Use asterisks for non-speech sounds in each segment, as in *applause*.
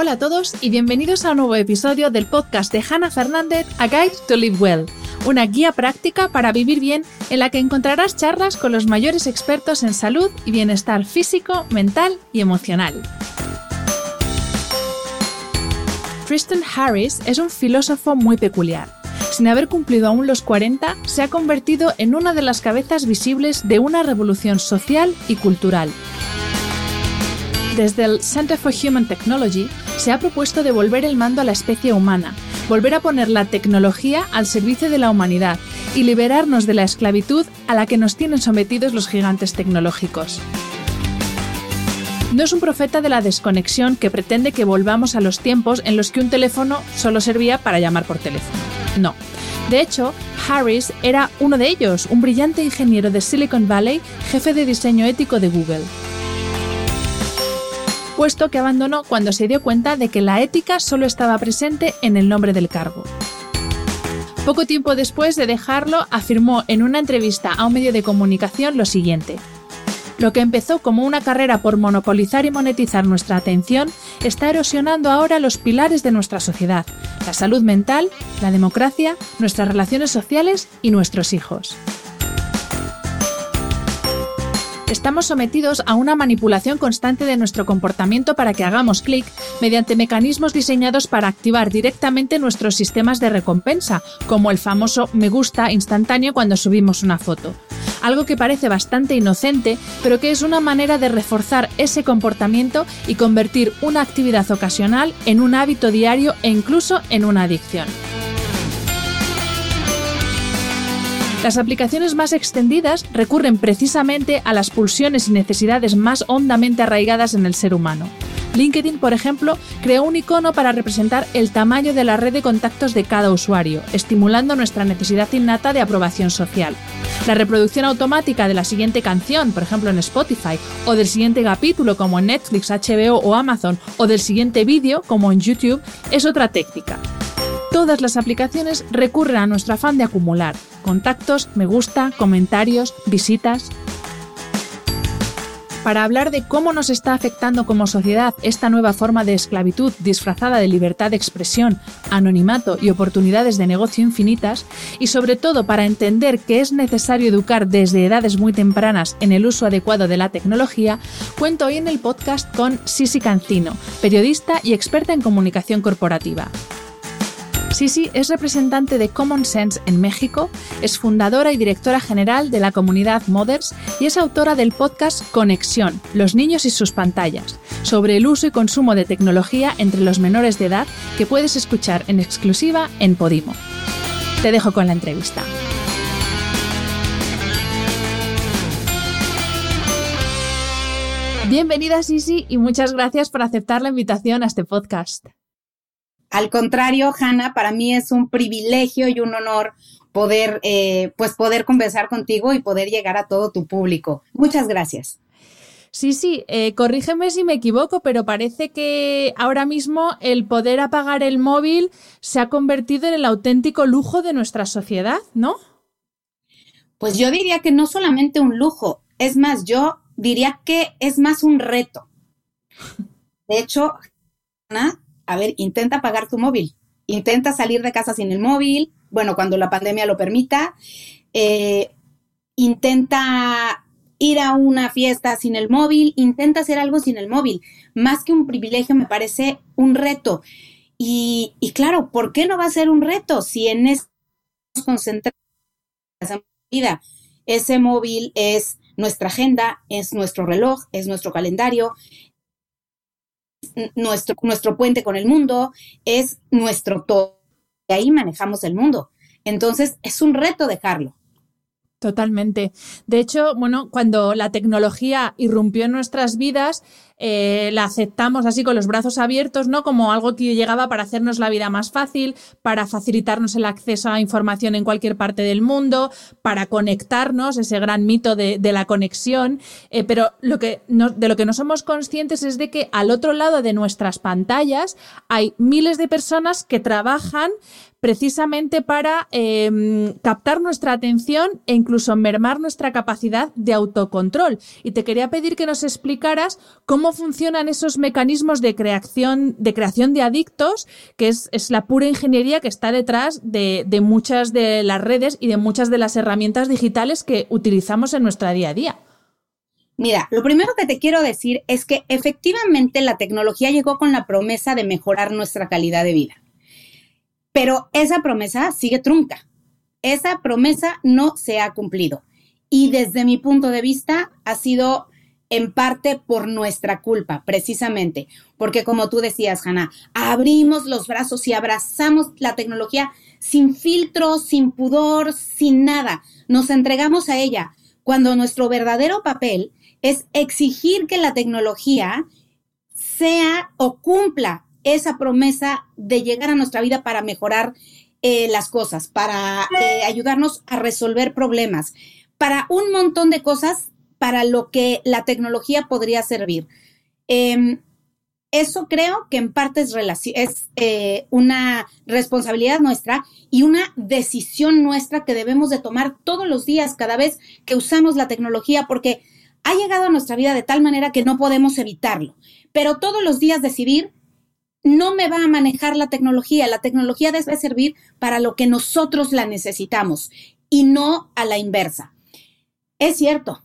Hola a todos y bienvenidos a un nuevo episodio del podcast de Hannah Fernández, A Guide to Live Well, una guía práctica para vivir bien en la que encontrarás charlas con los mayores expertos en salud y bienestar físico, mental y emocional. Tristan Harris es un filósofo muy peculiar. Sin haber cumplido aún los 40, se ha convertido en una de las cabezas visibles de una revolución social y cultural. Desde el Center for Human Technology se ha propuesto devolver el mando a la especie humana, volver a poner la tecnología al servicio de la humanidad y liberarnos de la esclavitud a la que nos tienen sometidos los gigantes tecnológicos. No es un profeta de la desconexión que pretende que volvamos a los tiempos en los que un teléfono solo servía para llamar por teléfono. No. De hecho, Harris era uno de ellos, un brillante ingeniero de Silicon Valley, jefe de diseño ético de Google puesto que abandonó cuando se dio cuenta de que la ética solo estaba presente en el nombre del cargo. Poco tiempo después de dejarlo, afirmó en una entrevista a un medio de comunicación lo siguiente. Lo que empezó como una carrera por monopolizar y monetizar nuestra atención está erosionando ahora los pilares de nuestra sociedad, la salud mental, la democracia, nuestras relaciones sociales y nuestros hijos. Estamos sometidos a una manipulación constante de nuestro comportamiento para que hagamos clic mediante mecanismos diseñados para activar directamente nuestros sistemas de recompensa, como el famoso me gusta instantáneo cuando subimos una foto. Algo que parece bastante inocente, pero que es una manera de reforzar ese comportamiento y convertir una actividad ocasional en un hábito diario e incluso en una adicción. Las aplicaciones más extendidas recurren precisamente a las pulsiones y necesidades más hondamente arraigadas en el ser humano. LinkedIn, por ejemplo, creó un icono para representar el tamaño de la red de contactos de cada usuario, estimulando nuestra necesidad innata de aprobación social. La reproducción automática de la siguiente canción, por ejemplo en Spotify, o del siguiente capítulo como en Netflix, HBO o Amazon, o del siguiente vídeo como en YouTube, es otra técnica. Todas las aplicaciones recurren a nuestro afán de acumular contactos, me gusta, comentarios, visitas. Para hablar de cómo nos está afectando como sociedad esta nueva forma de esclavitud disfrazada de libertad de expresión, anonimato y oportunidades de negocio infinitas, y sobre todo para entender que es necesario educar desde edades muy tempranas en el uso adecuado de la tecnología, cuento hoy en el podcast con Sisi Cancino, periodista y experta en comunicación corporativa. Sisi es representante de Common Sense en México, es fundadora y directora general de la comunidad Mothers y es autora del podcast Conexión, los niños y sus pantallas, sobre el uso y consumo de tecnología entre los menores de edad que puedes escuchar en exclusiva en Podimo. Te dejo con la entrevista. Bienvenida Sisi y muchas gracias por aceptar la invitación a este podcast. Al contrario, Hanna, para mí es un privilegio y un honor poder, eh, pues poder conversar contigo y poder llegar a todo tu público. Muchas gracias. Sí, sí, eh, corrígeme si me equivoco, pero parece que ahora mismo el poder apagar el móvil se ha convertido en el auténtico lujo de nuestra sociedad, ¿no? Pues yo diría que no solamente un lujo, es más, yo diría que es más un reto. De hecho, Ana, a ver, intenta apagar tu móvil, intenta salir de casa sin el móvil, bueno, cuando la pandemia lo permita, eh, intenta ir a una fiesta sin el móvil, intenta hacer algo sin el móvil. Más que un privilegio, me parece un reto. Y, y claro, ¿por qué no va a ser un reto si en eso nos concentramos en vida? Ese móvil es nuestra agenda, es nuestro reloj, es nuestro calendario, nuestro, nuestro puente con el mundo, es nuestro todo. Y ahí manejamos el mundo. Entonces, es un reto dejarlo. Totalmente. De hecho, bueno, cuando la tecnología irrumpió en nuestras vidas, eh, la aceptamos así con los brazos abiertos, ¿no? Como algo que llegaba para hacernos la vida más fácil, para facilitarnos el acceso a información en cualquier parte del mundo, para conectarnos, ese gran mito de, la conexión. Eh, pero lo que de lo que no somos conscientes es de que al otro lado de nuestras pantallas hay miles de personas que trabajan precisamente para em, captar nuestra atención e incluso mermar nuestra capacidad de autocontrol. Y te quería pedir que nos explicaras cómo funcionan esos mecanismos de creación de, creación de adictos, que es, la pura ingeniería que está detrás de, de muchas de las redes y de muchas de las herramientas digitales que utilizamos en nuestra día a día. Mira, lo primero que te quiero decir es que efectivamente la tecnología llegó con la promesa de mejorar nuestra calidad de vida. Pero esa promesa sigue trunca. Esa promesa no se ha cumplido. Y desde mi punto de vista ha sido en parte por nuestra culpa, precisamente, porque como tú decías, Hanna, abrimos los brazos y abrazamos la tecnología sin filtro, sin pudor, sin nada. Nos entregamos a ella, cuando nuestro verdadero papel es exigir que la tecnología sea o cumpla esa promesa de llegar a nuestra vida para mejorar eh, las cosas, para eh, ayudarnos a resolver problemas, para un montón de cosas para lo que la tecnología podría servir. Em, eso creo que en parte es, es eh, una responsabilidad nuestra y una decisión nuestra que debemos de tomar todos los días, cada vez que usamos la tecnología, porque ha llegado a nuestra vida de tal manera que no podemos evitarlo. Pero todos los días decidir no me va a manejar la tecnología. La tecnología debe servir para lo que nosotros la necesitamos y no a la inversa. Es cierto,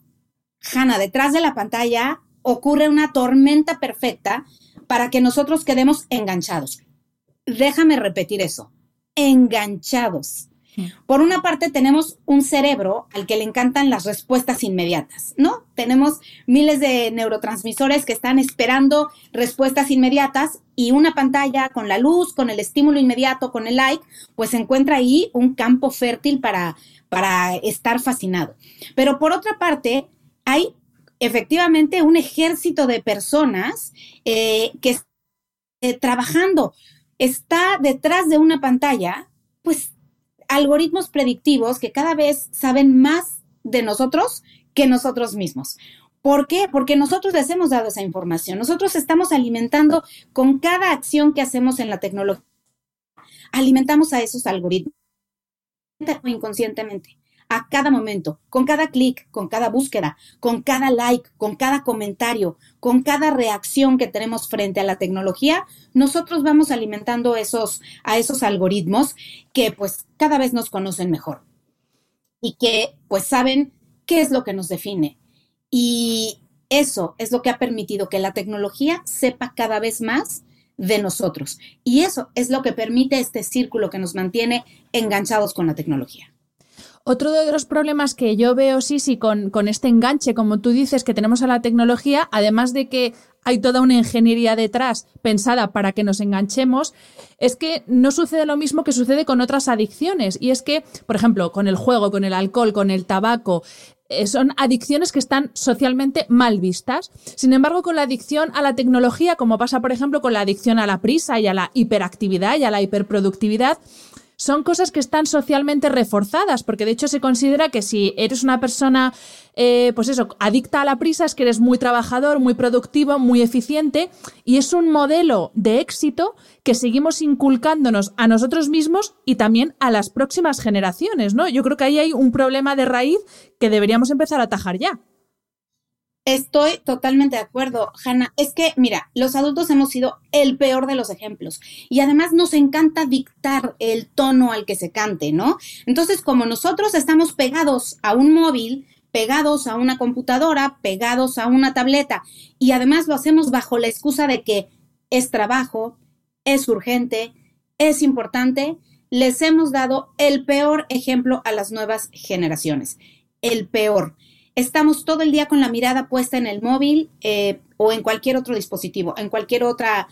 Hanna, detrás de la pantalla ocurre una tormenta perfecta para que nosotros quedemos enganchados. Déjame repetir eso, enganchados. Por una parte tenemos un cerebro al que le encantan las respuestas inmediatas, ¿no? Tenemos miles de neurotransmisores que están esperando respuestas inmediatas y una pantalla con la luz, con el estímulo inmediato, con el like, pues se encuentra ahí un campo fértil para, para estar fascinado. Pero por otra parte, hay efectivamente un ejército de personas eh, que eh, trabajando está detrás de una pantalla, pues algoritmos predictivos que cada vez saben más de nosotros que nosotros mismos. ¿Por qué? Porque nosotros les hemos dado esa información. Nosotros estamos alimentando con cada acción que hacemos en la tecnología. Alimentamos a esos algoritmos inconscientemente a cada momento, con cada clic, con cada búsqueda, con cada like, con cada comentario, con cada reacción que tenemos frente a la tecnología, nosotros vamos alimentando esos, a esos algoritmos que pues cada vez nos conocen mejor y que pues saben qué es lo que nos define. Y eso es lo que ha permitido que la tecnología sepa cada vez más de nosotros. Y eso es lo que permite este círculo que nos mantiene enganchados con la tecnología. Otro de los problemas que yo veo, sí, sí, con, con este enganche, como tú dices, que tenemos a la tecnología, además de que hay toda una ingeniería detrás pensada para que nos enganchemos, es que no sucede lo mismo que sucede con otras adicciones. Y es que, por ejemplo, con el juego, con el alcohol, con el tabaco, eh, son adicciones que están socialmente mal vistas. Sin embargo, con la adicción a la tecnología, como pasa, por ejemplo, con la adicción a la prisa y a la hiperactividad y a la hiperproductividad, son cosas que están socialmente reforzadas, porque de hecho se considera que si eres una persona, eh, pues eso, adicta a la prisa, es que eres muy trabajador, muy productivo, muy eficiente, y es un modelo de éxito que seguimos inculcándonos a nosotros mismos y también a las próximas generaciones, ¿no? Yo creo que ahí hay un problema de raíz que deberíamos empezar a atajar ya. Estoy totalmente de acuerdo, Hanna. Es que, mira, los adultos hemos sido el peor de los ejemplos y además nos encanta dictar el tono al que se cante, ¿no? Entonces, como nosotros estamos pegados a un móvil, pegados a una computadora, pegados a una tableta y además lo hacemos bajo la excusa de que es trabajo, es urgente, es importante, les hemos dado el peor ejemplo a las nuevas generaciones, el peor estamos todo el día con la mirada puesta en el móvil eh, o en cualquier otro dispositivo, en cualquier otra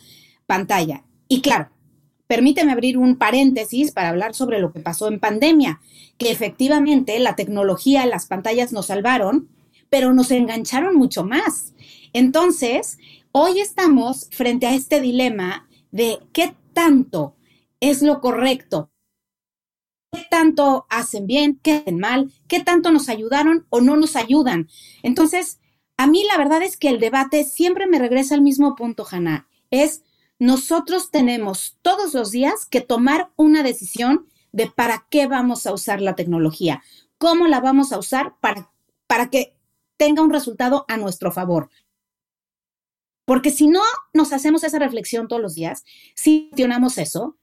pantalla. Y claro, permíteme abrir un paréntesis para hablar sobre lo que pasó en pandemia, que efectivamente la tecnología, las pantallas nos salvaron, pero nos engancharon mucho más. Entonces, hoy estamos frente a este dilema de qué tanto es lo correcto, qué tanto hacen bien, qué hacen mal, qué tanto nos ayudaron o no nos ayudan. Entonces, a mí la verdad es que el debate siempre me regresa al mismo punto, Hanna. Es nosotros tenemos todos los días que tomar una decisión de para qué vamos a usar la tecnología, cómo la vamos a usar para, para que tenga un resultado a nuestro favor. Porque si no nos hacemos esa reflexión todos los días, si cuestionamos eso,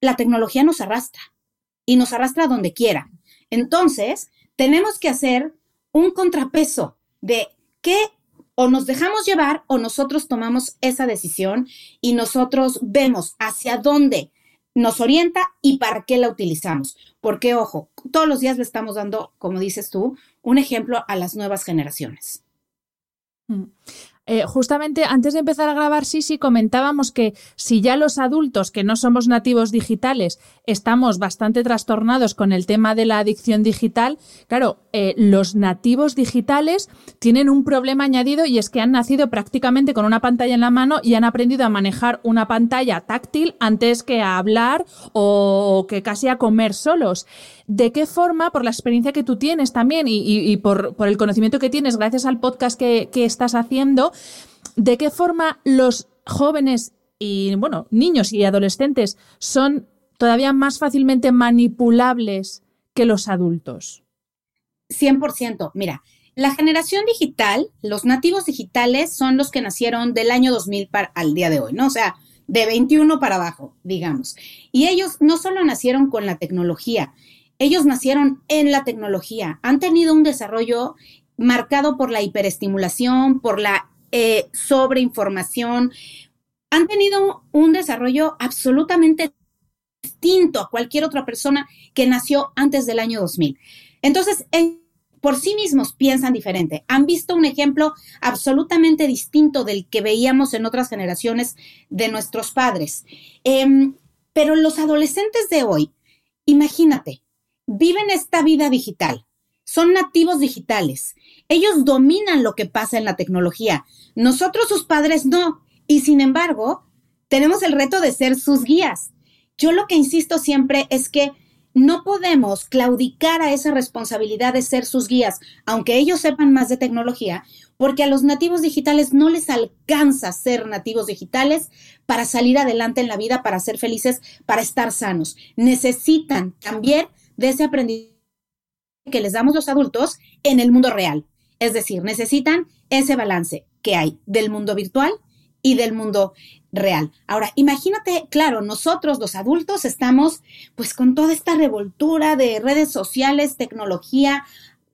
la tecnología nos arrastra y nos arrastra donde quiera. Entonces, tenemos que hacer un contrapeso de qué o nos dejamos llevar o nosotros tomamos esa decisión y nosotros vemos hacia dónde nos orienta y para qué la utilizamos. Porque, ojo, todos los días le estamos dando, como dices tú, un ejemplo a las nuevas generaciones. Mm. Eh, justamente antes de empezar a grabar, sí, sí, comentábamos que si ya los adultos que no somos nativos digitales estamos bastante trastornados con el tema de la adicción digital, claro, eh, los nativos digitales tienen un problema añadido y es que han nacido prácticamente con una pantalla en la mano y han aprendido a manejar una pantalla táctil antes que a hablar o que casi a comer solos. ¿De qué forma, por la experiencia que tú tienes también y, por, el conocimiento que tienes gracias al podcast que, que estás haciendo, de qué forma los jóvenes y, bueno, niños y adolescentes son todavía más fácilmente manipulables que los adultos? 100%. Mira, la generación digital, los nativos digitales son los que nacieron del año 2000 para, al día de hoy, ¿no? O sea, de 21 para abajo, digamos. Y ellos no solo nacieron con la tecnología, ellos nacieron en la tecnología, han tenido un desarrollo marcado por la hiperestimulación, por la eh, sobreinformación, han tenido un desarrollo absolutamente distinto a cualquier otra persona que nació antes del año 2000. Entonces, por sí mismos piensan diferente. Han visto un ejemplo absolutamente distinto del que veíamos en otras generaciones de nuestros padres. Em, pero los adolescentes de hoy, imagínate, viven esta vida digital, son nativos digitales, ellos dominan lo que pasa en la tecnología, nosotros sus padres no, y sin embargo, tenemos el reto de ser sus guías. Yo lo que insisto siempre es que no podemos claudicar a esa responsabilidad de ser sus guías, aunque ellos sepan más de tecnología, porque a los nativos digitales no les alcanza ser nativos digitales para salir adelante en la vida, para ser felices, para estar sanos. Necesitan también de ese aprendizaje que les damos los adultos en el mundo real. Es decir, necesitan ese balance que hay del mundo virtual y del mundo real. Ahora, imagínate, claro, nosotros los adultos estamos pues con toda esta revoltura de redes sociales, tecnología,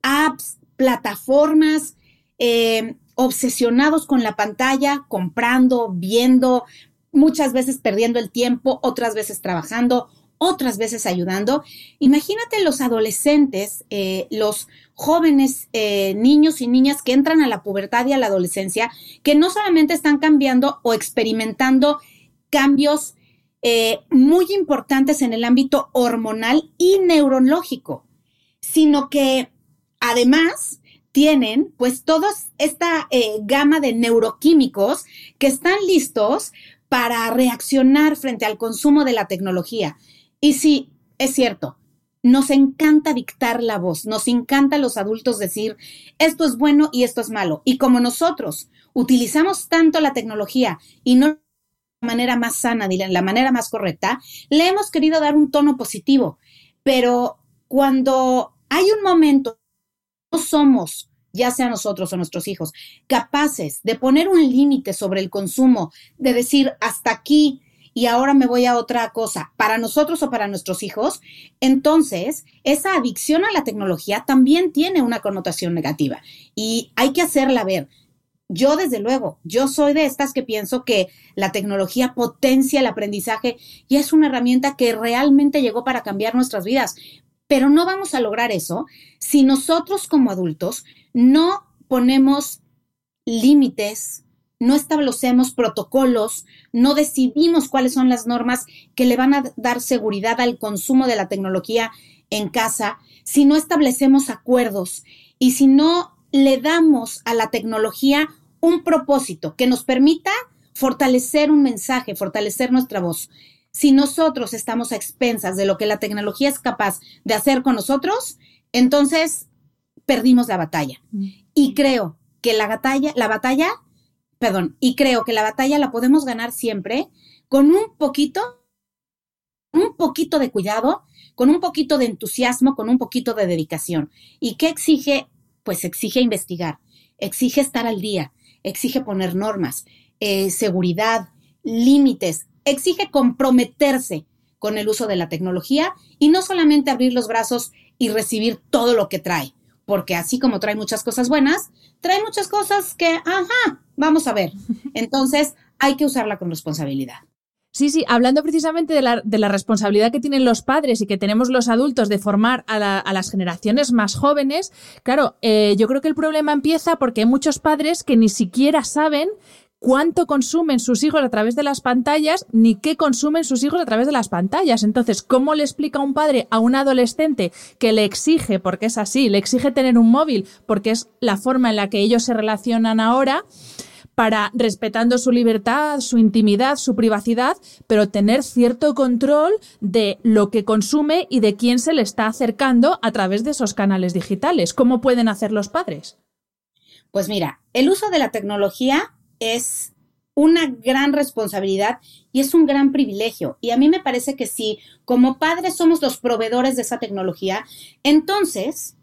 apps, plataformas, eh, obsesionados con la pantalla, comprando, viendo, muchas veces perdiendo el tiempo, otras veces trabajando, otras veces ayudando. Imagínate los adolescentes, eh, los jóvenes, eh, niños y niñas que entran a la pubertad y a la adolescencia, que no solamente están cambiando o experimentando cambios eh, muy importantes en el ámbito hormonal y neurológico, sino que además tienen pues toda esta gama de neuroquímicos que están listos para reaccionar frente al consumo de la tecnología. Y sí, es cierto, nos encanta dictar la voz, nos encanta a los adultos decir, esto es bueno y esto es malo. Y como nosotros utilizamos tanto la tecnología y no la manera más sana, la manera más correcta, le hemos querido dar un tono positivo. Pero cuando hay un momento, no somos ya sea nosotros o nuestros hijos, capaces de poner un límite sobre el consumo, de decir hasta aquí y ahora me voy a otra cosa, para nosotros o para nuestros hijos, entonces esa adicción a la tecnología también tiene una connotación negativa y hay que hacerla ver. Yo, desde luego, yo soy de estas que pienso que la tecnología potencia el aprendizaje y es una herramienta que realmente llegó para cambiar nuestras vidas. Pero no vamos a lograr eso si nosotros como adultos no ponemos límites, no establecemos protocolos, no decidimos cuáles son las normas que le van a dar seguridad al consumo de la tecnología en casa, si no establecemos acuerdos y si no le damos a la tecnología un propósito que nos permita fortalecer un mensaje, fortalecer nuestra voz. Si nosotros estamos a expensas de lo que la tecnología es capaz de hacer con nosotros, entonces perdimos la batalla. Mm. Y creo que la batalla, la batalla, perdón, y creo que la batalla la podemos ganar siempre con un poquito, un poquito de cuidado, con un poquito de entusiasmo, con un poquito de dedicación. ¿Y qué exige? Pues exige investigar, exige estar al día, exige poner normas, eh, seguridad, límites, exige comprometerse con el uso de la tecnología y no solamente abrir los brazos y recibir todo lo que trae, porque así como trae muchas cosas buenas, trae muchas cosas que, ajá, vamos a ver. *laughs* Entonces, hay que usarla con responsabilidad. Sí, sí, hablando precisamente de la, de la, responsabilidad que tienen los padres y que tenemos los adultos de formar a, a las generaciones más jóvenes, claro, eh, yo creo que el problema empieza porque hay muchos padres que ni siquiera saben cuánto consumen sus hijos a través de las pantallas ni qué consumen sus hijos a través de las pantallas. Entonces, ¿cómo le explica un padre a un adolescente que le exige, porque es así, le exige tener un móvil porque es la forma en la que ellos se relacionan ahora? para respetando su libertad, su intimidad, su privacidad, pero tener cierto control de lo que consume y de quién se le está acercando a través de esos canales digitales. ¿Cómo pueden hacer los padres? Pues mira, el uso de la tecnología es una gran responsabilidad y es un gran privilegio. Y a mí me parece que si como padres somos los proveedores de esa tecnología, entonces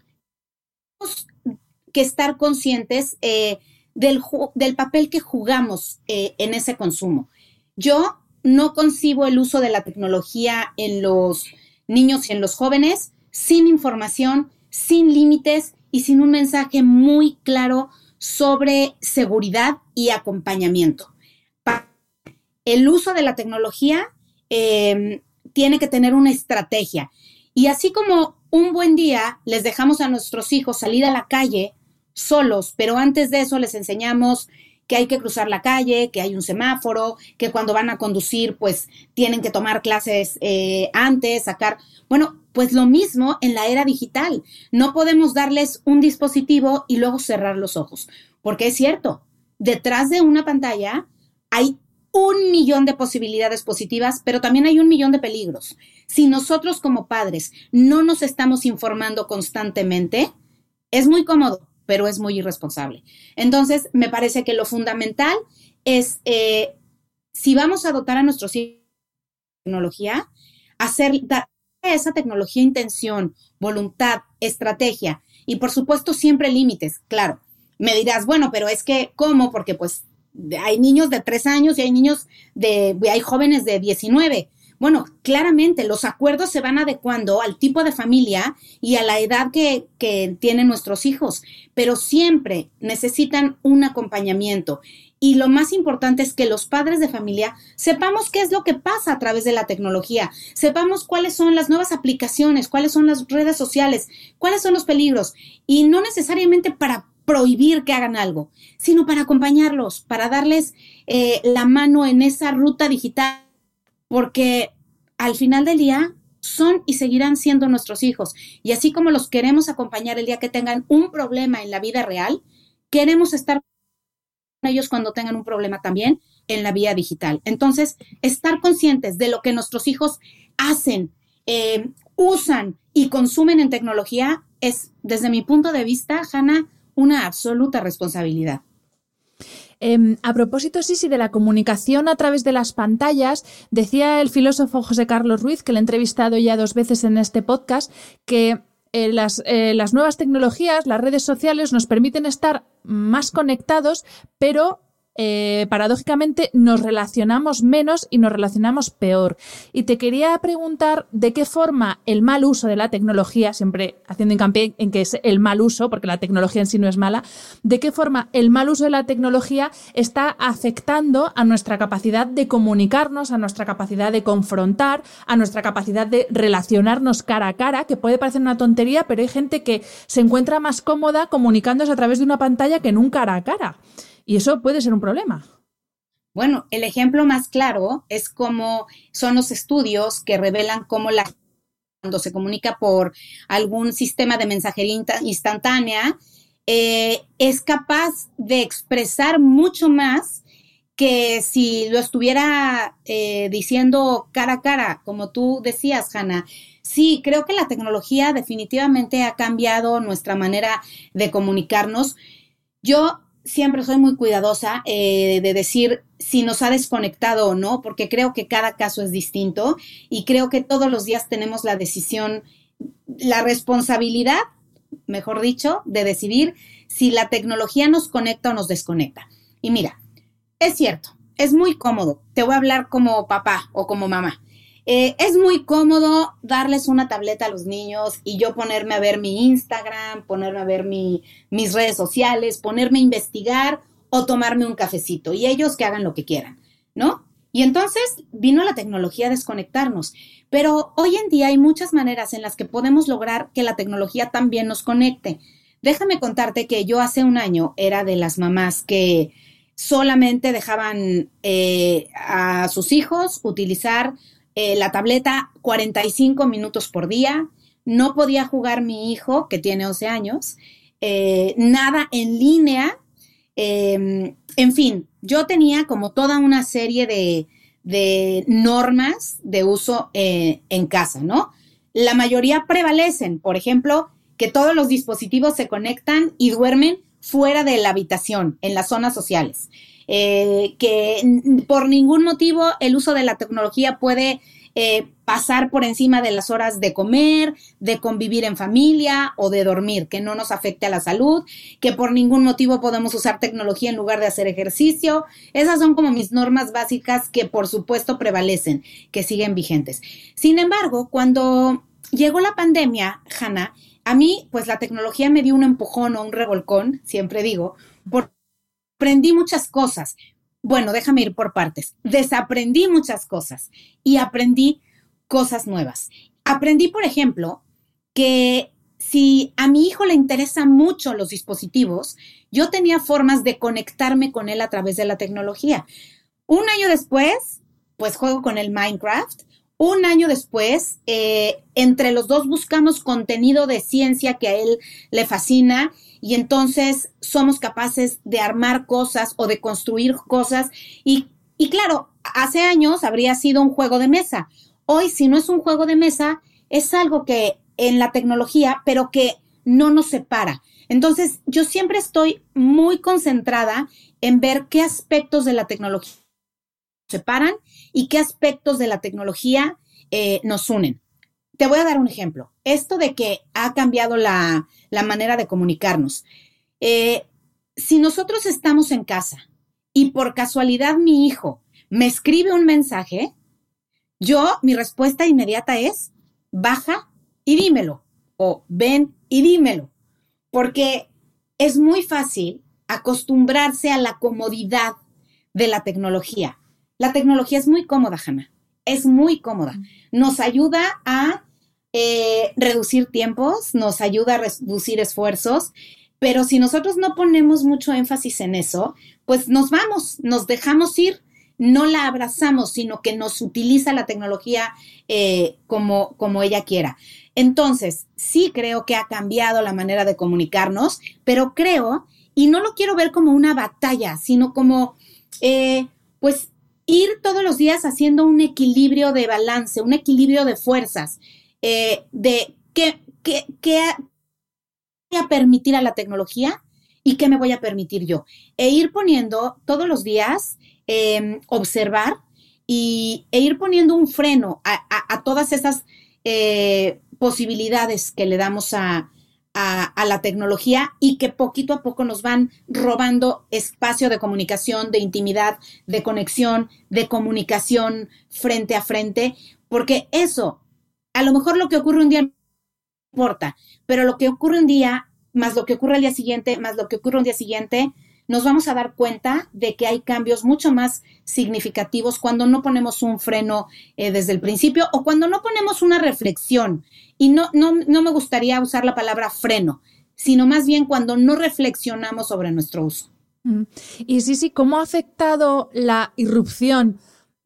tenemos que estar conscientes eh, del, del, papel que jugamos eh, en ese consumo. Yo no concibo el uso de la tecnología en los niños y en los jóvenes sin información, sin límites y sin un mensaje muy claro sobre seguridad y acompañamiento. El uso de la tecnología em, tiene que tener una estrategia. Y así como un buen día les dejamos a nuestros hijos salir a la calle solos, pero antes de eso les enseñamos que hay que cruzar la calle, que hay un semáforo, que cuando van a conducir, pues tienen que tomar clases eh, antes, sacar. Bueno, pues lo mismo en la era digital. No podemos darles un dispositivo y luego cerrar los ojos, porque es cierto, detrás de una pantalla hay un millón de posibilidades positivas, pero también hay un millón de peligros. Si nosotros como padres no nos estamos informando constantemente, es muy cómodo, pero es muy irresponsable. Entonces, me parece que lo fundamental es, eh, si vamos a dotar a nuestros hijos de tecnología, hacer, dar a esa tecnología intención, voluntad, estrategia y por supuesto siempre límites, claro. Me dirás, bueno, pero es que, ¿cómo? Porque pues hay niños de tres años y hay niños de, hay jóvenes de 19. Bueno, claramente los acuerdos se van adecuando al tipo de familia y a la edad que, que tienen nuestros hijos, pero siempre necesitan un acompañamiento. Y lo más importante es que los padres de familia sepamos qué es lo que pasa a través de la tecnología, sepamos cuáles son las nuevas aplicaciones, cuáles son las redes sociales, cuáles son los peligros. Y no necesariamente para prohibir que hagan algo, sino para acompañarlos, para darles eh, la mano en esa ruta digital porque al final del día son y seguirán siendo nuestros hijos. Y así como los queremos acompañar el día que tengan un problema en la vida real, queremos estar con ellos cuando tengan un problema también en la vía digital. Entonces, estar conscientes de lo que nuestros hijos hacen, eh, usan y consumen en tecnología es, desde mi punto de vista, Hanna, una absoluta responsabilidad. Em, a propósito, sí, sí, de la comunicación a través de las pantallas, decía el filósofo José Carlos Ruiz, que le he entrevistado ya dos veces en este podcast, que eh, las, eh, las nuevas tecnologías, las redes sociales nos permiten estar más conectados, pero eh, paradójicamente nos relacionamos menos y nos relacionamos peor. Y te quería preguntar de qué forma el mal uso de la tecnología, siempre haciendo hincapié en que es el mal uso, porque la tecnología en sí no es mala, de qué forma el mal uso de la tecnología está afectando a nuestra capacidad de comunicarnos, a nuestra capacidad de confrontar, a nuestra capacidad de relacionarnos cara a cara, que puede parecer una tontería, pero hay gente que se encuentra más cómoda comunicándose a través de una pantalla que en un cara a cara. Y eso puede ser un problema. Bueno, el ejemplo más claro es cómo son los estudios que revelan cómo la cuando se comunica por algún sistema de mensajería instantánea, eh, es capaz de expresar mucho más que si lo estuviera eh, diciendo cara a cara, como tú decías, Hanna. Sí, creo que la tecnología definitivamente ha cambiado nuestra manera de comunicarnos. Yo siempre soy muy cuidadosa eh, de decir si nos ha desconectado o no, porque creo que cada caso es distinto y creo que todos los días tenemos la decisión, la responsabilidad, mejor dicho, de decidir si la tecnología nos conecta o nos desconecta. Y mira, es cierto, es muy cómodo. Te voy a hablar como papá o como mamá. Eh, es muy cómodo darles una tableta a los niños y yo ponerme a ver mi Instagram, ponerme a ver mis redes sociales, ponerme a investigar o tomarme un cafecito y ellos que hagan lo que quieran, ¿no? Y entonces vino la tecnología a desconectarnos. Pero hoy en día hay muchas maneras en las que podemos lograr que la tecnología también nos conecte. Déjame contarte que yo hace un año era de las mamás que solamente dejaban eh, a sus hijos utilizar eh, la tableta 45 minutos por día, no podía jugar mi hijo, que tiene 11 años, eh, nada en línea, em, en fin, yo tenía como toda una serie de, normas de uso eh, en casa, ¿no? La mayoría prevalecen, por ejemplo, que todos los dispositivos se conectan y duermen fuera de la habitación, en las zonas sociales. Eh, que por ningún motivo el uso de la tecnología puede eh, pasar por encima de las horas de comer, de convivir en familia o de dormir, que no nos afecte a la salud, que por ningún motivo podemos usar tecnología en lugar de hacer ejercicio. Esas son como mis normas básicas que por supuesto prevalecen, que siguen vigentes. Sin embargo, cuando llegó la pandemia, Hanna, a mí pues la tecnología me dio un empujón o un revolcón, siempre digo, por aprendí muchas cosas. Bueno, déjame ir por partes. Desaprendí muchas cosas y aprendí cosas nuevas. Aprendí, por ejemplo, que si a mi hijo le interesan mucho los dispositivos, yo tenía formas de conectarme con él a través de la tecnología. Un año después, pues juego con el Minecraft. Un año después, eh, entre los dos buscamos contenido de ciencia que a él le fascina y entonces somos capaces de armar cosas o de construir cosas y, claro, hace años habría sido un juego de mesa. Hoy, si no es un juego de mesa, es algo que en la tecnología, pero que no nos separa. Entonces, yo siempre estoy muy concentrada en ver qué aspectos de la tecnología separan y qué aspectos de la tecnología eh, nos unen. Te voy a dar un ejemplo. Esto de que ha cambiado la, manera de comunicarnos. Eh, si nosotros estamos en casa y por casualidad mi hijo me escribe un mensaje, yo, mi respuesta inmediata es, baja y dímelo, o ven y dímelo, porque es muy fácil acostumbrarse a la comodidad de la tecnología. La tecnología es muy cómoda, Hanna, es muy cómoda. Nos ayuda a eh, reducir tiempos, nos ayuda a reducir esfuerzos, pero si nosotros no ponemos mucho énfasis en eso, pues nos vamos, nos dejamos ir, no la abrazamos, sino que nos utiliza la tecnología eh, como, como ella quiera. Entonces, sí creo que ha cambiado la manera de comunicarnos, pero creo, y no lo quiero ver como una batalla, sino como, eh, pues, ir todos los días haciendo un equilibrio de balance, un equilibrio de fuerzas. Eh, de qué, qué, qué voy a permitir a la tecnología y qué me voy a permitir yo. E ir poniendo todos los días, em, observar y, e ir poniendo un freno a, todas esas eh, posibilidades que le damos a, a, la tecnología y que poquito a poco nos van robando espacio de comunicación, de intimidad, de conexión, de comunicación frente a frente, porque eso a lo mejor lo que ocurre un día importa, pero lo que ocurre un día, más lo que ocurre al día siguiente, más lo que ocurre un día siguiente, nos vamos a dar cuenta de que hay cambios mucho más significativos cuando no ponemos un freno eh, desde el principio o cuando no ponemos una reflexión. Y no, no, no me gustaría usar la palabra freno, sino más bien cuando no reflexionamos sobre nuestro uso. Mm. Y sí, sí, ¿cómo ha afectado la irrupción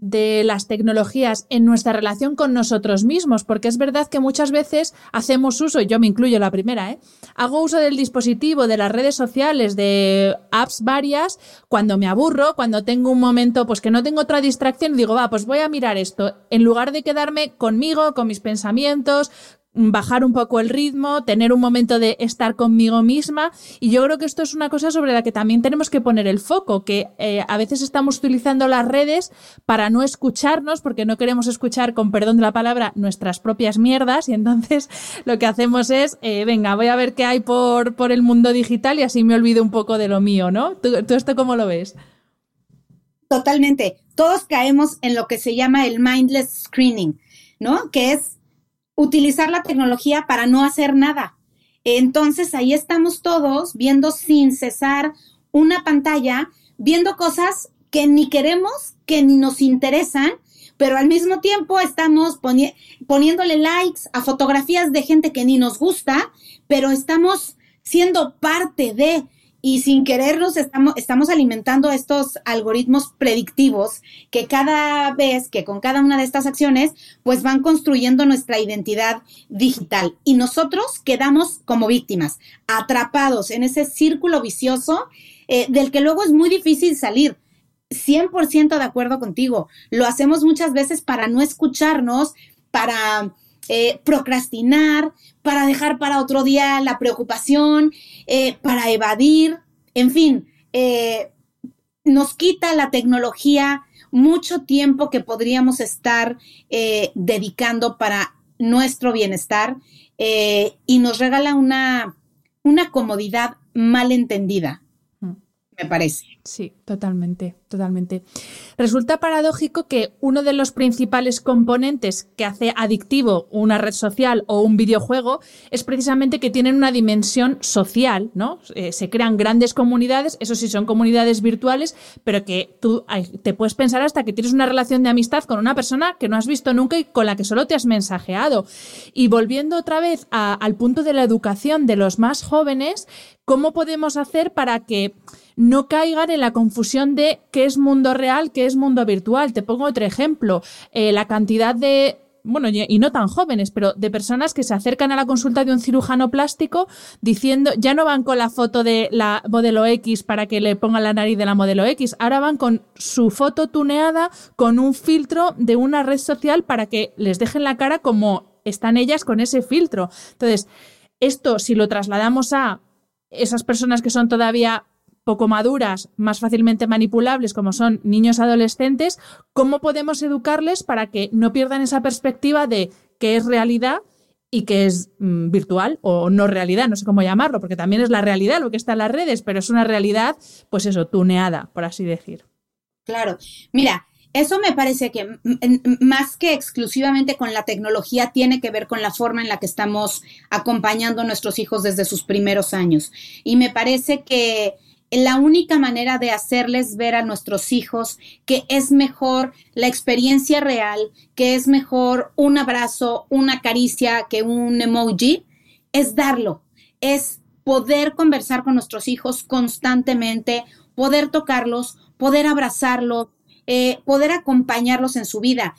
de las tecnologías en nuestra relación con nosotros mismos, porque es verdad que muchas veces hacemos uso, y yo me incluyo la primera, ¿eh? hago uso del dispositivo, de las redes sociales, de apps varias, cuando me aburro, cuando tengo un momento, pues que no tengo otra distracción, digo, va, pues voy a mirar esto, en lugar de quedarme conmigo, con mis pensamientos, bajar un poco el ritmo, tener un momento de estar conmigo misma. Y yo creo que esto es una cosa sobre la que también tenemos que poner el foco, que eh, a veces estamos utilizando las redes para no escucharnos, porque no queremos escuchar, con perdón de la palabra, nuestras propias mierdas. Y entonces *laughs* lo que hacemos es, eh, venga, voy a ver qué hay por, por el mundo digital y así me olvido un poco de lo mío, ¿no? ¿Tú, tú esto cómo lo ves? Totalmente. Todos caemos en lo que se llama el mindless screening, ¿no? Que es utilizar la tecnología para no hacer nada. Entonces ahí estamos todos viendo sin cesar una pantalla, viendo cosas que ni queremos, que ni nos interesan, pero al mismo tiempo estamos poniéndole likes a fotografías de gente que ni nos gusta, pero estamos siendo parte de y sin querernos estamos, alimentando estos algoritmos predictivos que cada vez, que con cada una de estas acciones, pues van construyendo nuestra identidad digital. Y nosotros quedamos como víctimas, atrapados en ese círculo vicioso eh, del que luego es muy difícil salir. 100% de acuerdo contigo. Lo hacemos muchas veces para no escucharnos, para eh, procrastinar, para dejar para otro día la preocupación, eh, para evadir, en fin, eh, nos quita la tecnología mucho tiempo que podríamos estar dedicando para nuestro bienestar y nos regala una, una comodidad mal entendida, mm. me parece. Sí, totalmente, totalmente. Resulta paradójico que uno de los principales componentes que hace adictivo una red social o un videojuego es precisamente que tienen una dimensión social, ¿no? Eh, se crean grandes comunidades, eso sí son comunidades virtuales, pero que tú te puedes pensar hasta que tienes una relación de amistad con una persona que no has visto nunca y con la que solo te has mensajeado. Y volviendo otra vez al punto de la educación de los más jóvenes, ¿cómo podemos hacer para que no caigan en la confusión de qué es mundo real, qué es mundo virtual. Te pongo otro ejemplo. Eh, la cantidad de bueno, y no tan jóvenes, pero de personas que se acercan a la consulta de un cirujano plástico diciendo, ya no van con la foto de la modelo X para que le pongan la nariz de la modelo X, ahora van con su foto tuneada con un filtro de una red social para que les dejen la cara como están ellas con ese filtro. Entonces, esto si lo trasladamos a esas personas que son todavía poco maduras, más fácilmente manipulables como son niños adolescentes, ¿cómo podemos educarles para que no pierdan esa perspectiva de qué es realidad y qué es mm, virtual o no realidad, no sé cómo llamarlo, porque también es la realidad lo que está en las redes, pero es una realidad, pues eso, tuneada, por así decir. Claro, mira, eso me parece que más que exclusivamente con la tecnología tiene que ver con la forma en la que estamos acompañando a nuestros hijos desde sus primeros años. Y me parece que la única manera de hacerles ver a nuestros hijos que es mejor la experiencia real, que es mejor un abrazo, una caricia que un emoji, es darlo, es poder conversar con nuestros hijos constantemente, poder tocarlos, poder abrazarlos, eh, poder acompañarlos en su vida.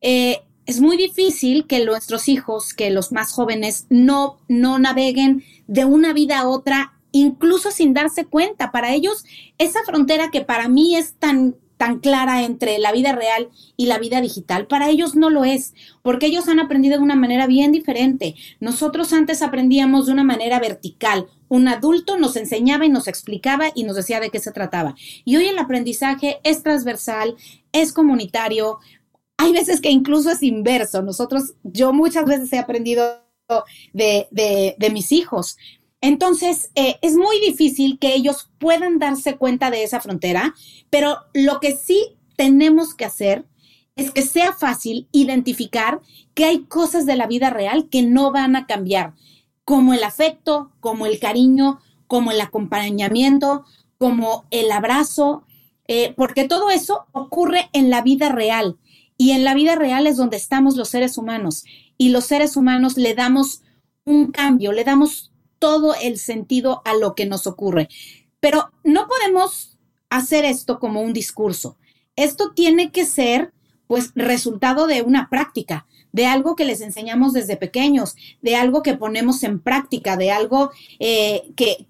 Eh, es muy difícil que nuestros hijos, que los más jóvenes, no, no naveguen de una vida a otra incluso sin darse cuenta. Para ellos, esa frontera que para mí es tan tan clara entre la vida real y la vida digital. Para ellos no lo es, porque ellos han aprendido de una manera bien diferente. Nosotros antes aprendíamos de una manera vertical. Un adulto nos enseñaba y nos explicaba y nos decía de qué se trataba. Y hoy el aprendizaje es transversal, es comunitario. Hay veces que incluso es inverso. Nosotros, yo muchas veces he aprendido de, de, de mis hijos, entonces, eh, es muy difícil que ellos puedan darse cuenta de esa frontera, pero lo que sí tenemos que hacer es que sea fácil identificar que hay cosas de la vida real que no van a cambiar, como el afecto, como el cariño, como el acompañamiento, como el abrazo, eh, porque todo eso ocurre en la vida real. Y en la vida real es donde estamos los seres humanos. Y los seres humanos le damos un cambio, le damos todo el sentido a lo que nos ocurre. Pero no podemos hacer esto como un discurso. Esto tiene que ser, pues, resultado de una práctica, de algo que les enseñamos desde pequeños, de algo que ponemos en práctica, de algo eh, que,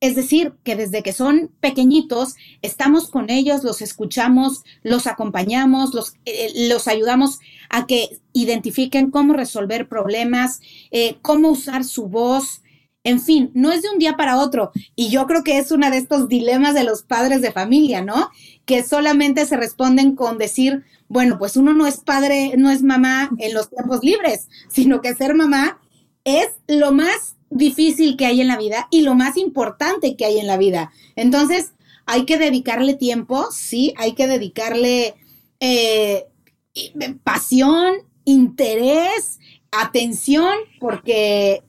es decir, que desde que son pequeñitos, estamos con ellos, los escuchamos, los acompañamos, los, eh, ayudamos a que identifiquen cómo resolver problemas, eh, cómo usar su voz. En fin, no es de un día para otro. Y yo creo que es uno de estos dilemas de los padres de familia, ¿no? Que solamente se responden con decir, bueno, pues uno no es padre, no es mamá en los tiempos libres, sino que ser mamá es lo más difícil que hay en la vida y lo más importante que hay en la vida. Entonces, hay que dedicarle tiempo, sí, hay que dedicarle eh, pasión, interés, atención, porque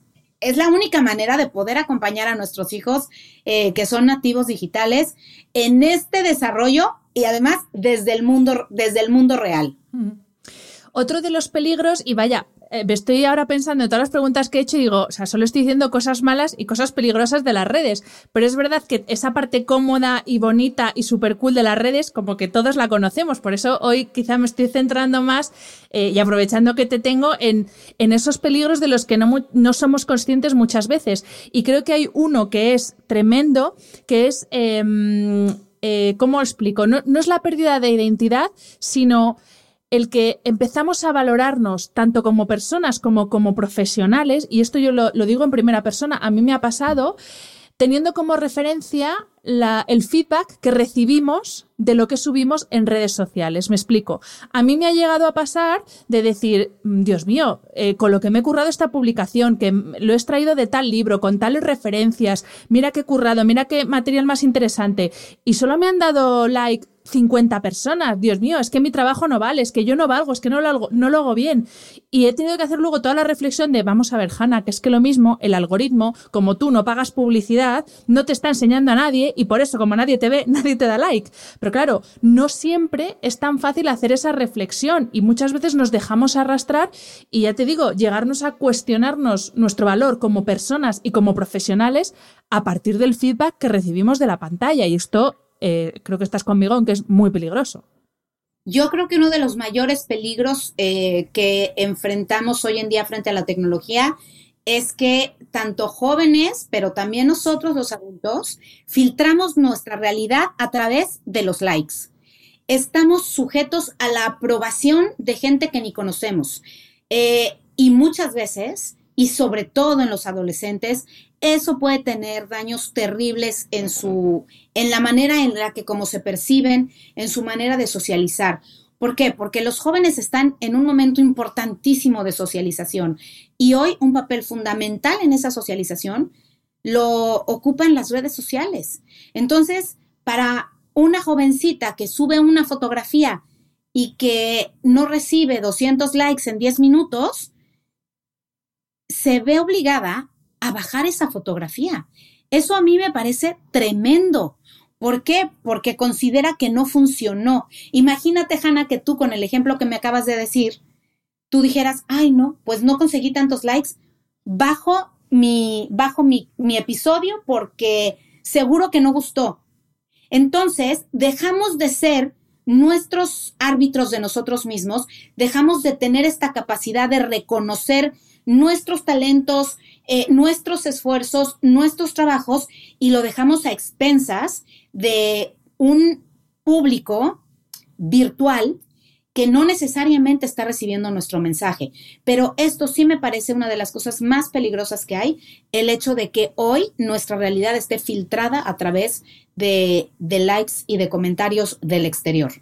es la única manera de poder acompañar a nuestros hijos eh, que son nativos digitales en este desarrollo y además desde el mundo, desde el mundo real. Otro de los peligros, y vaya, estoy ahora pensando en todas las preguntas que he hecho y digo, o sea, solo estoy diciendo cosas malas y cosas peligrosas de las redes, pero es verdad que esa parte cómoda y bonita y súper cool de las redes, como que todos la conocemos, por eso hoy quizá me estoy centrando más eh, y aprovechando que te tengo en, en esos peligros de los que no, no, somos conscientes muchas veces. Y creo que hay uno que es tremendo, que es, em, eh, ¿cómo explico? No, no es la pérdida de identidad, sino el que empezamos a valorarnos tanto como personas como como profesionales, y esto yo lo, digo en primera persona, a mí me ha pasado, teniendo como referencia el feedback que recibimos de lo que subimos en redes sociales. Me explico. A mí me ha llegado a pasar de decir, mm, Dios mío, eh, con lo que me he currado esta publicación, que lo he extraído de tal libro, con tales referencias, mira qué currado, mira qué material más interesante, y solo me han dado like 50 personas. Dios mío, es que mi trabajo no vale, es que yo no valgo, es que no lo hago, no lo hago bien. Y he tenido que hacer luego toda la reflexión de, vamos a ver, Hanna, que es que lo mismo, el algoritmo, como tú no pagas publicidad, no te está enseñando a nadie y por eso, como nadie te ve, *laughs* nadie te da like. Pero claro, no siempre es tan fácil hacer esa reflexión y muchas veces nos dejamos arrastrar y ya te digo, llegarnos a cuestionarnos nuestro valor como personas y como profesionales a partir del feedback que recibimos de la pantalla. Y esto eh, creo que estás conmigo, aunque es muy peligroso. Yo creo que uno de los mayores peligros eh, que enfrentamos hoy en día frente a la tecnología es que tanto jóvenes, pero también nosotros los adultos, filtramos nuestra realidad a través de los likes. Estamos sujetos a la aprobación de gente que ni conocemos. Eh, y muchas veces, y sobre todo en los adolescentes, eso puede tener daños terribles en su, en la manera en la que como se perciben, en su manera de socializar. ¿Por qué? Porque los jóvenes están en un momento importantísimo de socialización y hoy un papel fundamental en esa socialización lo ocupan las redes sociales. Entonces, para una jovencita que sube una fotografía y que no recibe 200 likes en 10 minutos, se ve obligada a bajar esa fotografía. Eso a mí me parece tremendo. ¿Por qué? Porque considera que no funcionó. Imagínate, Hanna, que tú con el ejemplo que me acabas de decir, tú dijeras, ay, no, pues no conseguí tantos likes, bajo mi, bajo mi, mi episodio porque seguro que no gustó. Entonces, dejamos de ser nuestros árbitros de nosotros mismos, dejamos de tener esta capacidad de reconocer nuestros talentos, eh, nuestros esfuerzos, nuestros trabajos y lo dejamos a expensas de un público virtual que no necesariamente está recibiendo nuestro mensaje. Pero esto sí me parece una de las cosas más peligrosas que hay, el hecho de que hoy nuestra realidad esté filtrada a través de, likes y de comentarios del exterior.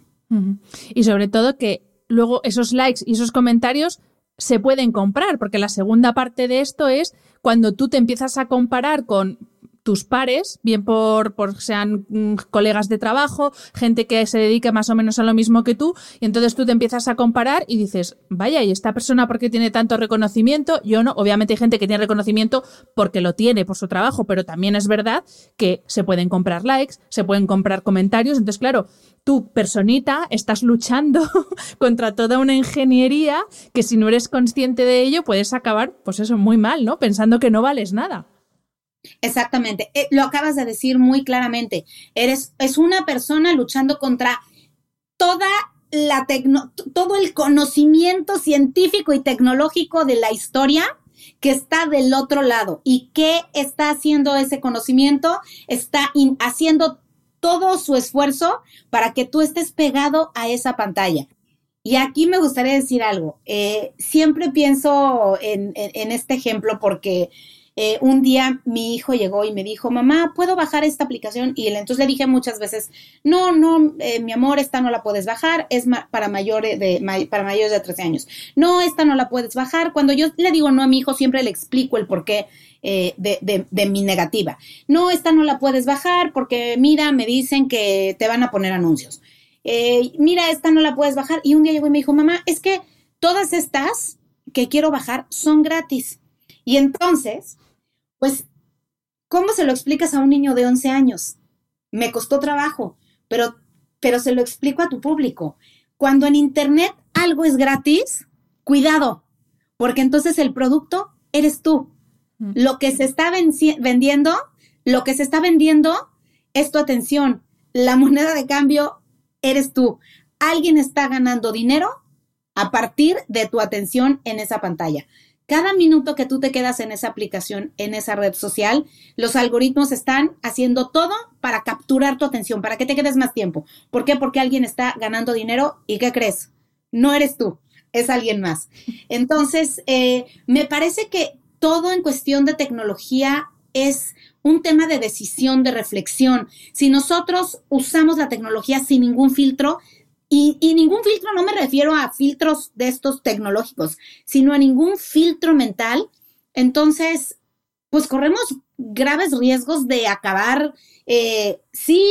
Y sobre todo que luego esos likes y esos comentarios se pueden comprar, porque la segunda parte de esto es cuando tú te empiezas a comparar con tus pares, bien por, por sean mm, colegas de trabajo, gente que se dedique más o menos a lo mismo que tú, y entonces tú te empiezas a comparar y dices, vaya, ¿y esta persona por qué tiene tanto reconocimiento? Yo no, obviamente hay gente que tiene reconocimiento porque lo tiene por su trabajo, pero también es verdad que se pueden comprar likes, se pueden comprar comentarios, entonces claro, tú, personita, estás luchando *laughs* contra toda una ingeniería que si no eres consciente de ello puedes acabar, pues eso, muy mal, ¿no? Pensando que no vales nada. Exactamente, eh, lo acabas de decir muy claramente. Eres, es una persona luchando contra toda la tecno, todo el conocimiento científico y tecnológico de la historia que está del otro lado. ¿Y qué está haciendo ese conocimiento? Está haciendo todo su esfuerzo para que tú estés pegado a esa pantalla. Y aquí me gustaría decir algo. Eh, siempre pienso en, este ejemplo porque eh, un día mi hijo llegó y me dijo, mamá, ¿puedo bajar esta aplicación? Y entonces le dije muchas veces, no, no, eh, mi amor, esta no la puedes bajar, es para, mayores de, para mayores de 13 años. No, esta no la puedes bajar. Cuando yo le digo no a mi hijo, siempre le explico el porqué de, de, mi negativa. No, esta no la puedes bajar porque, mira, me dicen que te van a poner anuncios. Eh, mira, esta no la puedes bajar. Y un día llegó y me dijo, mamá, es que todas estas que quiero bajar son gratis. Y entonces, pues, ¿cómo se lo explicas a un niño de 11 años? Me costó trabajo, pero, pero se lo explico a tu público. Cuando en Internet algo es gratis, cuidado, porque entonces el producto eres tú. Mm. Lo que se está vendiendo, lo que se está vendiendo es tu atención. La *laughs* moneda de cambio eres tú. Alguien está ganando dinero a partir de tu atención en esa pantalla. Cada minuto que tú te quedas en esa aplicación, en esa red social, los algoritmos están haciendo todo para capturar tu atención, para que te quedes más tiempo. ¿Por qué? Porque alguien está ganando dinero y ¿qué crees? No eres tú, es alguien más. Entonces, eh, me parece que todo en cuestión de tecnología es un tema de decisión, de reflexión. Si nosotros usamos la tecnología sin ningún filtro, y, ningún filtro no me refiero a filtros de estos tecnológicos, sino a ningún filtro mental, entonces, pues corremos graves riesgos de acabar, eh, sí,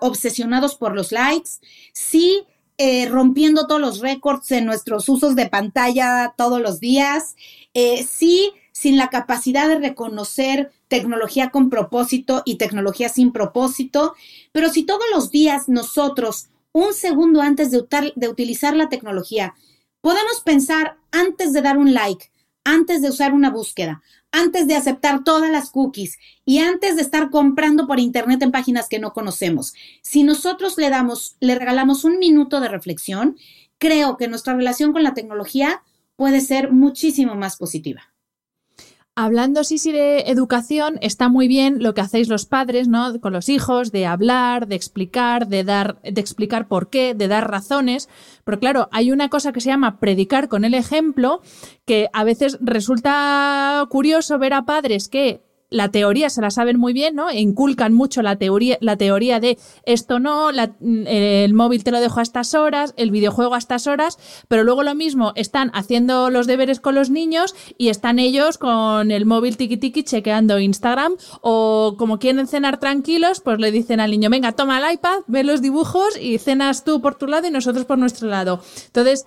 obsesionados por los likes, sí, eh, rompiendo todos los récords en nuestros usos de pantalla todos los días, eh, sí, sin la capacidad de reconocer tecnología con propósito y tecnología sin propósito, pero si todos los días nosotros, un segundo antes de, utilizar la tecnología, podemos pensar antes de dar un like, antes de usar una búsqueda, antes de aceptar todas las cookies y antes de estar comprando por internet en páginas que no conocemos. Si nosotros le damos, le regalamos un minuto de reflexión, creo que nuestra relación con la tecnología puede ser muchísimo más positiva. Hablando sí, sí de educación, está muy bien lo que hacéis los padres, ¿no? Con los hijos, de hablar, de explicar, de dar, de explicar por qué, de dar razones. Pero claro, hay una cosa que se llama predicar con el ejemplo, que a veces resulta curioso ver a padres que la teoría se la saben muy bien, ¿no? Inculcan mucho la teoría, la teoría de esto no, el móvil te lo dejo a estas horas, el videojuego a estas horas, pero luego lo mismo, están haciendo los deberes con los niños y están ellos con el móvil tiki tiki chequeando Instagram o como quieren cenar tranquilos, pues le dicen al niño, venga, toma el iPad, ve los dibujos y cenas tú por tu lado y nosotros por nuestro lado. Entonces,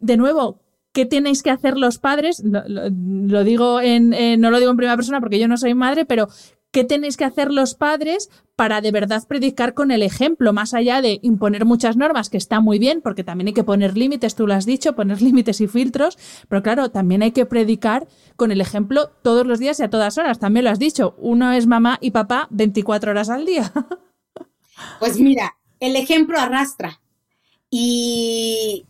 de nuevo, ¿Qué tenéis que hacer los padres? Lo, digo en, no lo digo en primera persona porque yo no soy madre, pero ¿qué tenéis que hacer los padres para de verdad predicar con el ejemplo? Más allá de imponer muchas normas, que está muy bien, porque también hay que poner límites, tú lo has dicho, poner *laughs* límites y filtros, pero claro, también hay que predicar con el ejemplo todos los días y a todas horas. También lo has dicho, uno es mamá y papá 24 horas al día. *laughs* Pues mira, el ejemplo arrastra. Y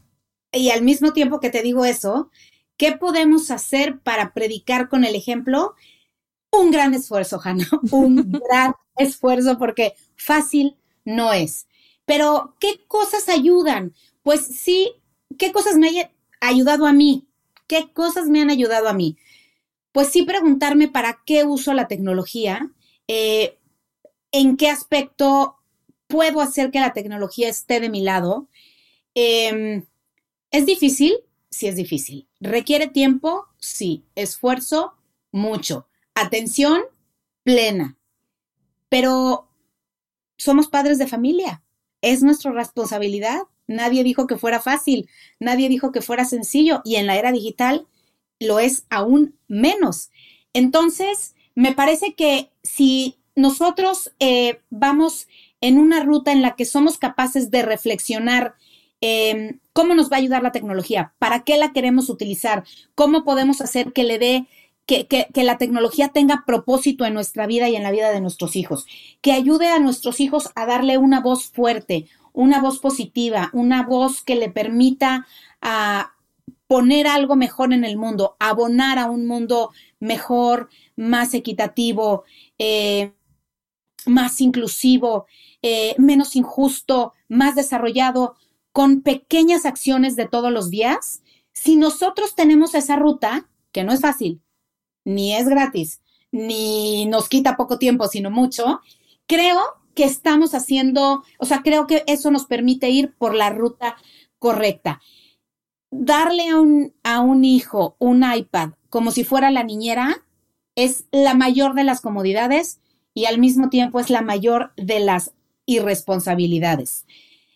y al mismo tiempo que te digo eso, ¿qué podemos hacer para predicar con el ejemplo? Un gran esfuerzo, Hanna, *laughs* un gran esfuerzo porque fácil no es. Pero, ¿qué cosas ayudan? Pues sí, ¿qué cosas me han ayudado a mí? ¿Qué cosas me han ayudado a mí? Pues sí, preguntarme para qué uso la tecnología, eh, en qué aspecto puedo hacer que la tecnología esté de mi lado. Eh, ¿Es difícil? Sí es difícil. ¿Requiere tiempo? Sí. ¿Esfuerzo? Mucho. Atención plena. Pero somos padres de familia. Es nuestra responsabilidad. Nadie dijo que fuera fácil. Nadie dijo que fuera sencillo. Y en la era digital lo es aún menos. Entonces, me parece que si nosotros eh, vamos en una ruta en la que somos capaces de reflexionar Em, cómo nos va a ayudar la tecnología, para qué la queremos utilizar, cómo podemos hacer que le dé que, que, la tecnología tenga propósito en nuestra vida y en la vida de nuestros hijos, que ayude a nuestros hijos a darle una voz fuerte, una voz positiva, una voz que le permita a poner algo mejor en el mundo, abonar a un mundo mejor, más equitativo, eh, más inclusivo, eh, menos injusto, más desarrollado, con pequeñas acciones de todos los días. Si nosotros tenemos esa ruta, que no es fácil, ni es gratis, ni nos quita poco tiempo, sino mucho, creo que estamos haciendo, o sea, creo que eso nos permite ir por la ruta correcta. Darle a un, a un hijo un iPad como si fuera la niñera es la mayor de las comodidades y al mismo tiempo es la mayor de las irresponsabilidades.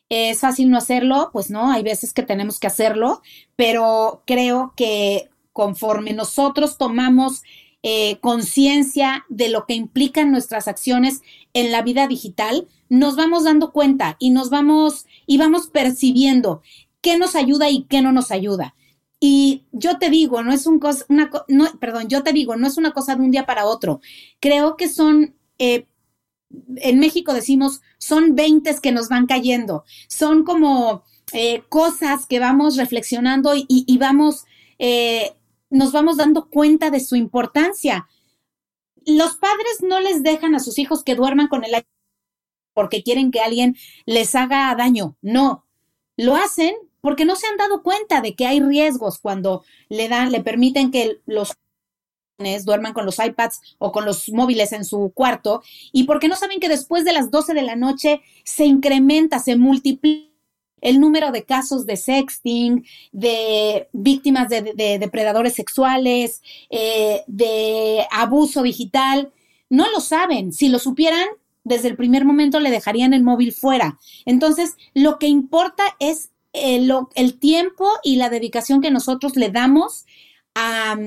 ¿Es fácil no hacerlo? Pues no, hay veces que tenemos que hacerlo, pero creo que conforme nosotros tomamos eh, conciencia de lo que implican nuestras acciones en la vida digital, nos vamos dando cuenta y nos vamos y vamos percibiendo qué nos ayuda y qué no nos ayuda. Y yo te digo, no es un cosa, una, no, perdón, yo te digo, no es una cosa de un día para otro. Creo que son, eh, en México decimos, son veintes que nos van cayendo. Son como eh, cosas que vamos reflexionando y, vamos nos vamos dando cuenta de su importancia. Los padres no les dejan a sus hijos que duerman con el porque quieren que alguien les haga daño. No, lo hacen porque no se han dado cuenta de que hay riesgos cuando le dan, le permiten que los duerman con los iPads o con los móviles en su cuarto y porque no saben que después de las 12 de la noche se incrementa, se multiplica el número de casos de sexting, de víctimas de, depredadores sexuales, eh, de abuso digital. No lo saben. Si lo supieran, desde el primer momento le dejarían el móvil fuera. Entonces, lo que importa es el, eh, el tiempo y la dedicación que nosotros le damos a,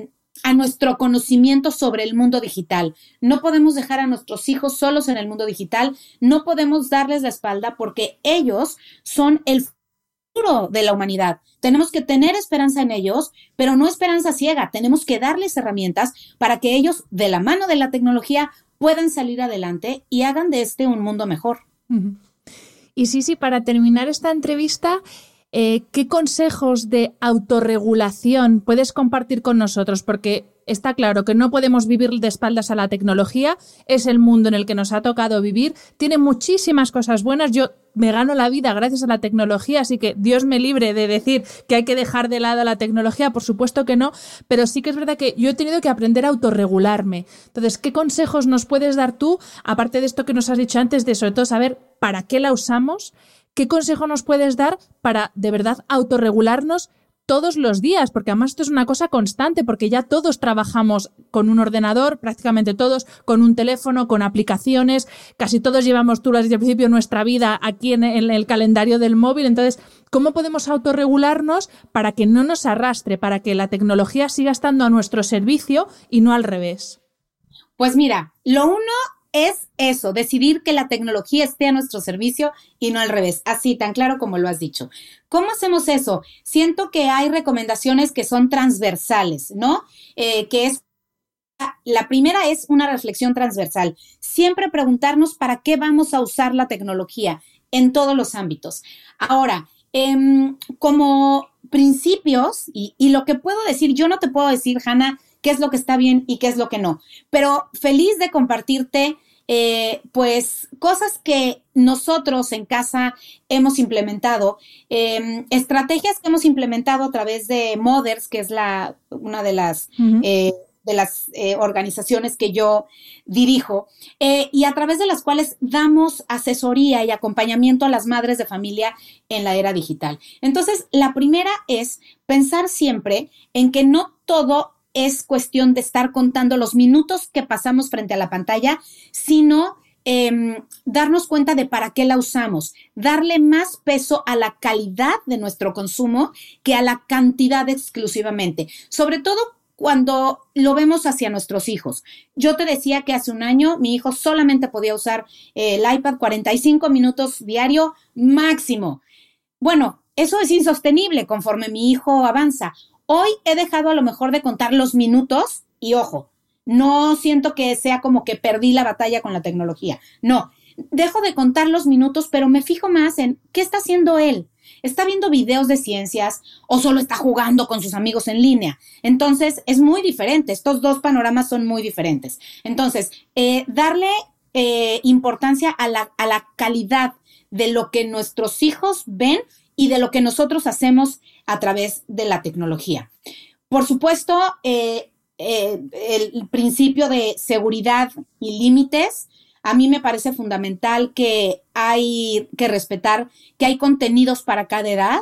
a nuestro conocimiento sobre el mundo digital. No podemos dejar a nuestros hijos solos en el mundo digital, no podemos darles la espalda porque ellos son el futuro de la humanidad. Tenemos que tener esperanza en ellos, pero no esperanza ciega. Tenemos que darles herramientas para que ellos, de la mano de la tecnología, puedan salir adelante y hagan de este un mundo mejor. Y sí, sí, para terminar esta entrevista, eh, ¿qué consejos de autorregulación puedes compartir con nosotros? Porque está claro que no podemos vivir de espaldas a la tecnología, es el mundo en el que nos ha tocado vivir, tiene muchísimas cosas buenas, yo me gano la vida gracias a la tecnología, así que Dios me libre de decir que hay que dejar de lado la tecnología, por supuesto que no, pero sí que es verdad que yo he tenido que aprender a autorregularme. Entonces, ¿qué consejos nos puedes dar tú, aparte de esto que nos has dicho antes, de sobre todo saber para qué la usamos? ¿Qué consejo nos puedes dar para de verdad autorregularnos todos los días? Porque además esto es una cosa constante, porque ya todos trabajamos con un ordenador, prácticamente todos, con un teléfono, con aplicaciones, casi todos llevamos, tú lo desde el principio, nuestra vida aquí en el, en el calendario del móvil. Entonces, ¿cómo podemos autorregularnos para que no nos arrastre, para que la tecnología siga estando a nuestro servicio y no al revés? Pues mira, lo uno es eso, decidir que la tecnología esté a nuestro servicio y no al revés, así tan claro como lo has dicho. ¿Cómo hacemos eso? Siento que hay recomendaciones que son transversales, ¿no? Eh, que es la primera es una reflexión transversal. Siempre preguntarnos para qué vamos a usar la tecnología en todos los ámbitos. Ahora, em, como principios, y, y, lo que puedo decir, yo no te puedo decir, Hanna, qué es lo que está bien y qué es lo que no. Pero feliz de compartirte, eh, pues, cosas que nosotros en casa hemos implementado, em, estrategias que hemos implementado a través de Mothers, que es la, una de las... Eh, de las eh, organizaciones que yo dirijo y a través de las cuales damos asesoría y acompañamiento a las madres de familia en la era digital. Entonces, la primera es pensar siempre en que no todo es cuestión de estar contando los minutos que pasamos frente a la pantalla, sino em, darnos cuenta de para qué la usamos, darle más peso a la calidad de nuestro consumo que a la cantidad exclusivamente, sobre todo cuando lo vemos hacia nuestros hijos. Yo te decía que hace un año mi hijo solamente podía usar el iPad 45 minutos diario máximo. Bueno, eso es insostenible conforme mi hijo avanza. Hoy he dejado a lo mejor de contar los minutos y ojo, no siento que sea como que perdí la batalla con la tecnología. No, dejo de contar los minutos, pero me fijo más en qué está haciendo él. ¿Está viendo videos de ciencias o solo está jugando con sus amigos en línea? Entonces, es muy diferente. Estos dos panoramas son muy diferentes. Entonces, eh, darle eh, importancia a la, a la calidad de lo que nuestros hijos ven y de lo que nosotros hacemos a través de la tecnología. Por supuesto, eh, el principio de seguridad y límites a mí me parece fundamental que hay que respetar que hay contenidos para cada edad.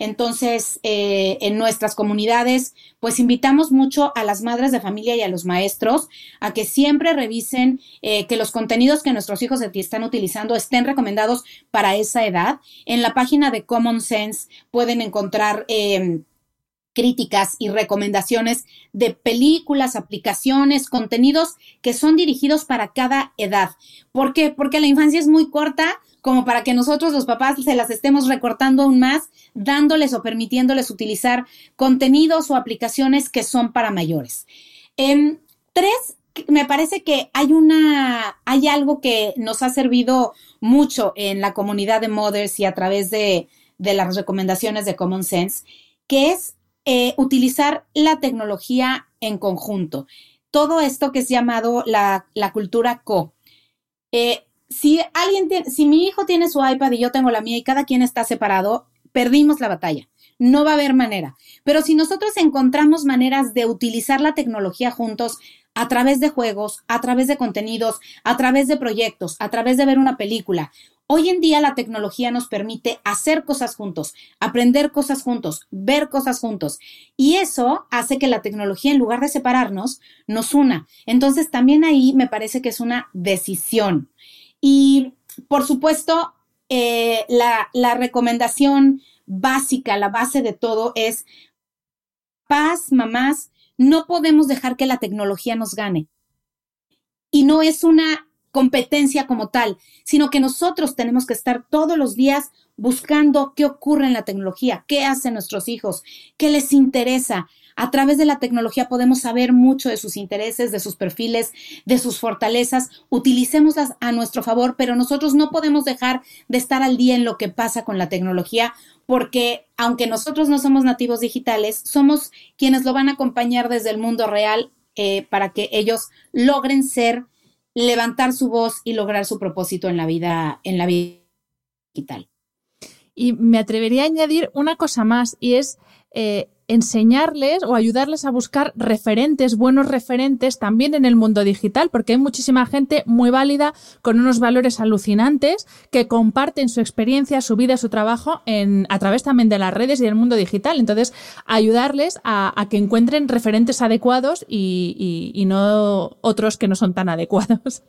Entonces, eh, en nuestras comunidades, pues invitamos mucho a las madres de familia y a los maestros a que siempre revisen eh, que los contenidos que nuestros hijos están utilizando estén recomendados para esa edad. En la página de Common Sense pueden encontrar eh, críticas y recomendaciones de películas, aplicaciones, contenidos que son dirigidos para cada edad. ¿Por qué? Porque la infancia es muy corta como para que nosotros los papás se las estemos recortando aún más, dándoles o permitiéndoles utilizar contenidos o aplicaciones que son para mayores. Em, tres, me parece que hay una, hay algo que nos ha servido mucho en la comunidad de Mothers y a través de, las recomendaciones de Common Sense, que es eh, utilizar la tecnología en conjunto. Todo esto que es llamado la, cultura co. Eh, si alguien si mi hijo tiene su iPad y yo tengo la mía y cada quien está separado, perdimos la batalla. No va a haber manera. Pero si nosotros encontramos maneras de utilizar la tecnología juntos a través de juegos, a través de contenidos, a través de proyectos, a través de ver una película Hoy en día la tecnología nos permite hacer cosas juntos, aprender cosas juntos, ver cosas juntos. Y eso hace que la tecnología, en lugar de separarnos, nos una. Entonces también ahí me parece que es una decisión. Y por supuesto, eh, la, la recomendación básica, la base de todo es, paz, mamás, no podemos dejar que la tecnología nos gane. Y no es una competencia como tal, sino que nosotros tenemos que estar todos los días buscando qué ocurre en la tecnología, qué hacen nuestros hijos, qué les interesa. A través de la tecnología podemos saber mucho de sus intereses, de sus perfiles, de sus fortalezas. Utilicémoslas a nuestro favor, pero nosotros no podemos dejar de estar al día en lo que pasa con la tecnología, porque aunque nosotros no somos nativos digitales, somos quienes lo van a acompañar desde el mundo real eh, para que ellos logren ser levantar su voz y lograr su propósito en la vida, en la vida digital. Y me atrevería a añadir una cosa más y es eh, enseñarles o ayudarles a buscar referentes, buenos referentes también en el mundo digital, porque hay muchísima gente muy válida con unos valores alucinantes que comparten su experiencia, su vida, su trabajo en, a través también de las redes y del mundo digital. Entonces, ayudarles a, que encuentren referentes adecuados y, no otros que no son tan adecuados.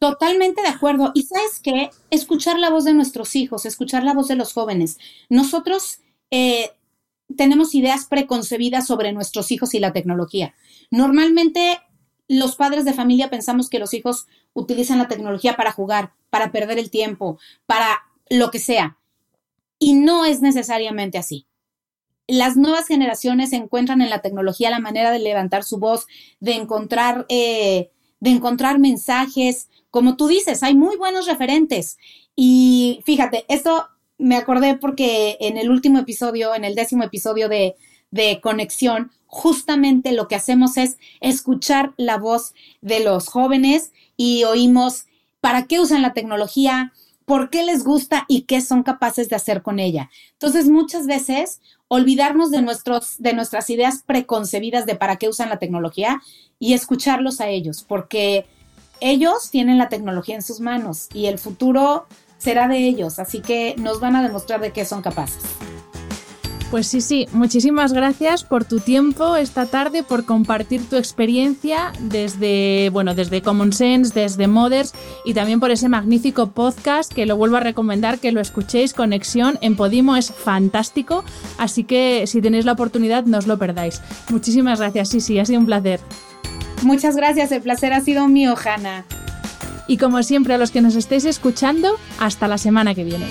Totalmente de acuerdo. Y sabes qué? Escuchar la voz de nuestros hijos, escuchar la voz de los jóvenes. Nosotros eh, tenemos ideas preconcebidas sobre nuestros hijos y la tecnología. Normalmente los padres de familia pensamos que los hijos utilizan la tecnología para jugar, para perder el tiempo, para lo que sea. Y no es necesariamente así. Las nuevas generaciones encuentran en la tecnología la manera de levantar su voz, de encontrar, eh, de encontrar mensajes. Como tú dices, hay muy buenos referentes. Y fíjate, esto me acordé porque en el último episodio, en el décimo episodio de, de Conexión, justamente lo que hacemos es escuchar la voz de los jóvenes y oímos para qué usan la tecnología, por qué les gusta y qué son capaces de hacer con ella. Entonces, muchas veces olvidarnos de, nuestros, de nuestras ideas preconcebidas de para qué usan la tecnología y escucharlos a ellos, porque ellos tienen la tecnología en sus manos y el futuro será de ellos, así que nos van a demostrar de qué son capaces. Pues sí, sí, muchísimas gracias por tu tiempo esta tarde, por compartir tu experiencia desde, bueno, desde Common Sense, desde Mothers y también por ese magnífico podcast que lo vuelvo a recomendar que lo escuchéis, Conexión en Podimo es fantástico, así que si tenéis la oportunidad no os lo perdáis. Muchísimas gracias, sí, sí, ha sido un placer. Muchas gracias, el placer ha sido mío, Hanna. Y como siempre a los que nos estéis escuchando, hasta la semana que viene.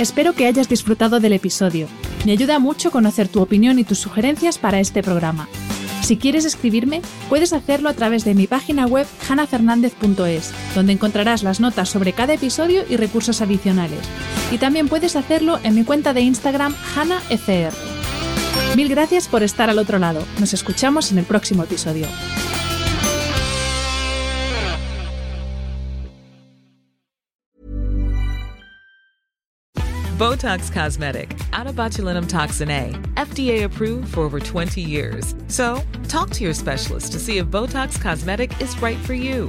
Espero que hayas disfrutado del episodio. Me ayuda mucho conocer tu opinión y tus sugerencias para este programa. Si quieres escribirme, puedes hacerlo a través de mi página web hanafernandez.es, donde encontrarás las notas sobre cada episodio y recursos adicionales. Y también puedes hacerlo en mi cuenta de Instagram hanafr. Mil gracias por estar al otro lado. Nos escuchamos en el próximo episodio. Botox Cosmetic, out of botulinum toxin A, FDA approved for over 20 years. So, talk to your specialist to see if Botox Cosmetic is right for you.